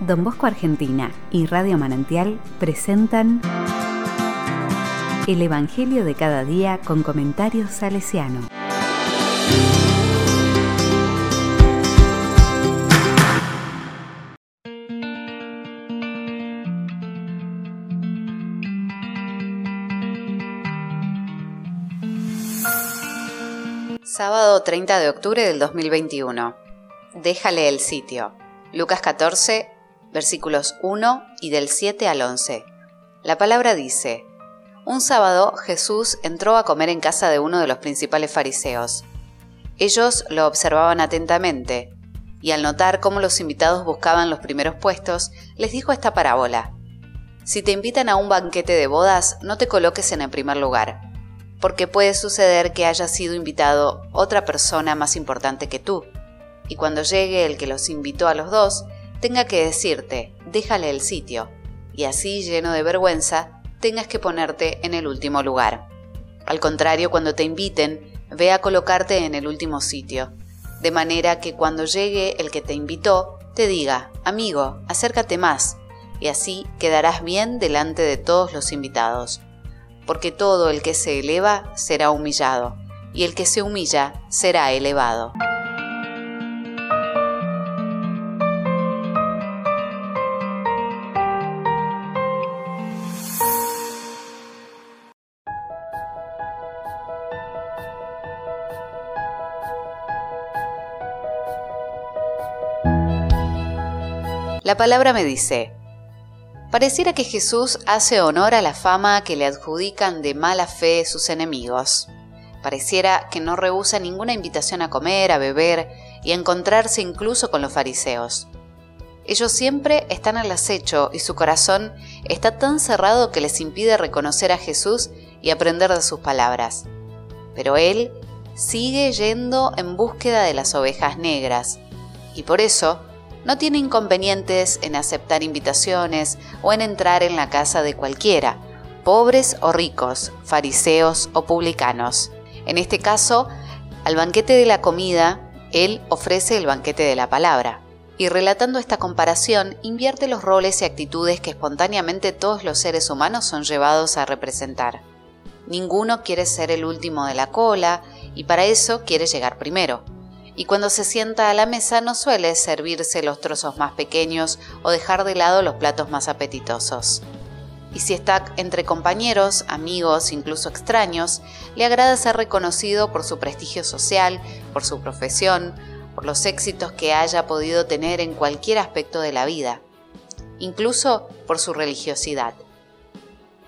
Don Bosco Argentina y Radio Manantial presentan El Evangelio de cada día con comentarios salesiano. Sábado 30 de octubre del 2021. Déjale el sitio. Lucas 14, versículos 1 y del 7 al 11. La palabra dice, Un sábado Jesús entró a comer en casa de uno de los principales fariseos. Ellos lo observaban atentamente, y al notar cómo los invitados buscaban los primeros puestos, les dijo esta parábola. Si te invitan a un banquete de bodas, no te coloques en el primer lugar porque puede suceder que haya sido invitado otra persona más importante que tú, y cuando llegue el que los invitó a los dos, tenga que decirte, déjale el sitio, y así, lleno de vergüenza, tengas que ponerte en el último lugar. Al contrario, cuando te inviten, ve a colocarte en el último sitio, de manera que cuando llegue el que te invitó, te diga, amigo, acércate más, y así quedarás bien delante de todos los invitados porque todo el que se eleva será humillado, y el que se humilla será elevado. La palabra me dice, Pareciera que Jesús hace honor a la fama que le adjudican de mala fe sus enemigos. Pareciera que no rehúsa ninguna invitación a comer, a beber y a encontrarse incluso con los fariseos. Ellos siempre están al acecho y su corazón está tan cerrado que les impide reconocer a Jesús y aprender de sus palabras. Pero Él sigue yendo en búsqueda de las ovejas negras y por eso no tiene inconvenientes en aceptar invitaciones o en entrar en la casa de cualquiera, pobres o ricos, fariseos o publicanos. En este caso, al banquete de la comida, él ofrece el banquete de la palabra. Y relatando esta comparación, invierte los roles y actitudes que espontáneamente todos los seres humanos son llevados a representar. Ninguno quiere ser el último de la cola y para eso quiere llegar primero y cuando se sienta a la mesa no suele servirse los trozos más pequeños o dejar de lado los platos más apetitosos. Y si está entre compañeros, amigos, incluso extraños, le agrada ser reconocido por su prestigio social, por su profesión, por los éxitos que haya podido tener en cualquier aspecto de la vida, incluso por su religiosidad.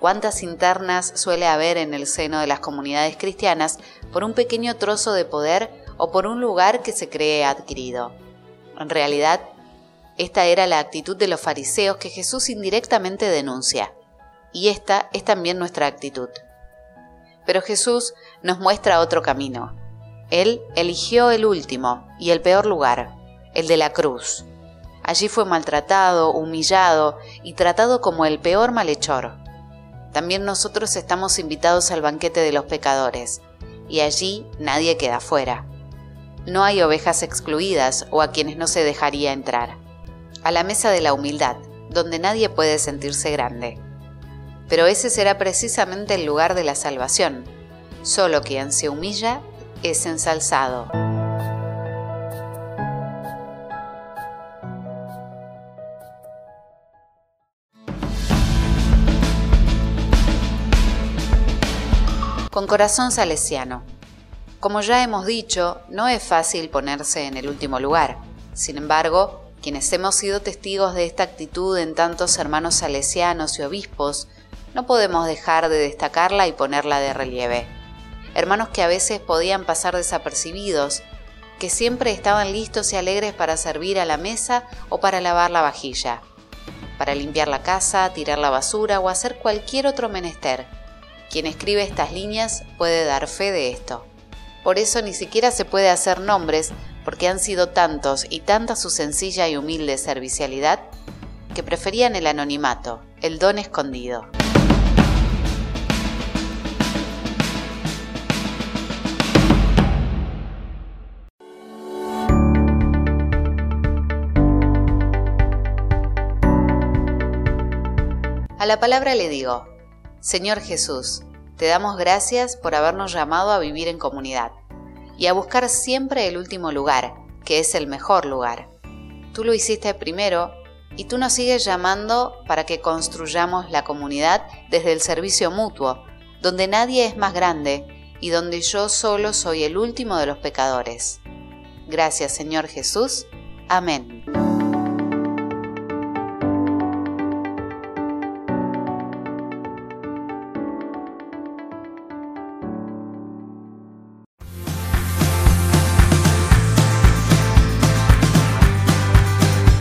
¿Cuántas internas suele haber en el seno de las comunidades cristianas por un pequeño trozo de poder o por un lugar que se cree adquirido. En realidad, esta era la actitud de los fariseos que Jesús indirectamente denuncia, y esta es también nuestra actitud. Pero Jesús nos muestra otro camino. Él eligió el último y el peor lugar, el de la cruz. Allí fue maltratado, humillado y tratado como el peor malhechor. También nosotros estamos invitados al banquete de los pecadores, y allí nadie queda fuera. No hay ovejas excluidas o a quienes no se dejaría entrar. A la mesa de la humildad, donde nadie puede sentirse grande. Pero ese será precisamente el lugar de la salvación. Solo quien se humilla es ensalzado. Con corazón salesiano. Como ya hemos dicho, no es fácil ponerse en el último lugar. Sin embargo, quienes hemos sido testigos de esta actitud en tantos hermanos salesianos y obispos, no podemos dejar de destacarla y ponerla de relieve. Hermanos que a veces podían pasar desapercibidos, que siempre estaban listos y alegres para servir a la mesa o para lavar la vajilla, para limpiar la casa, tirar la basura o hacer cualquier otro menester. Quien escribe estas líneas puede dar fe de esto. Por eso ni siquiera se puede hacer nombres, porque han sido tantos y tanta su sencilla y humilde servicialidad, que preferían el anonimato, el don escondido. A la palabra le digo, Señor Jesús, te damos gracias por habernos llamado a vivir en comunidad y a buscar siempre el último lugar, que es el mejor lugar. Tú lo hiciste primero y tú nos sigues llamando para que construyamos la comunidad desde el servicio mutuo, donde nadie es más grande y donde yo solo soy el último de los pecadores. Gracias Señor Jesús. Amén.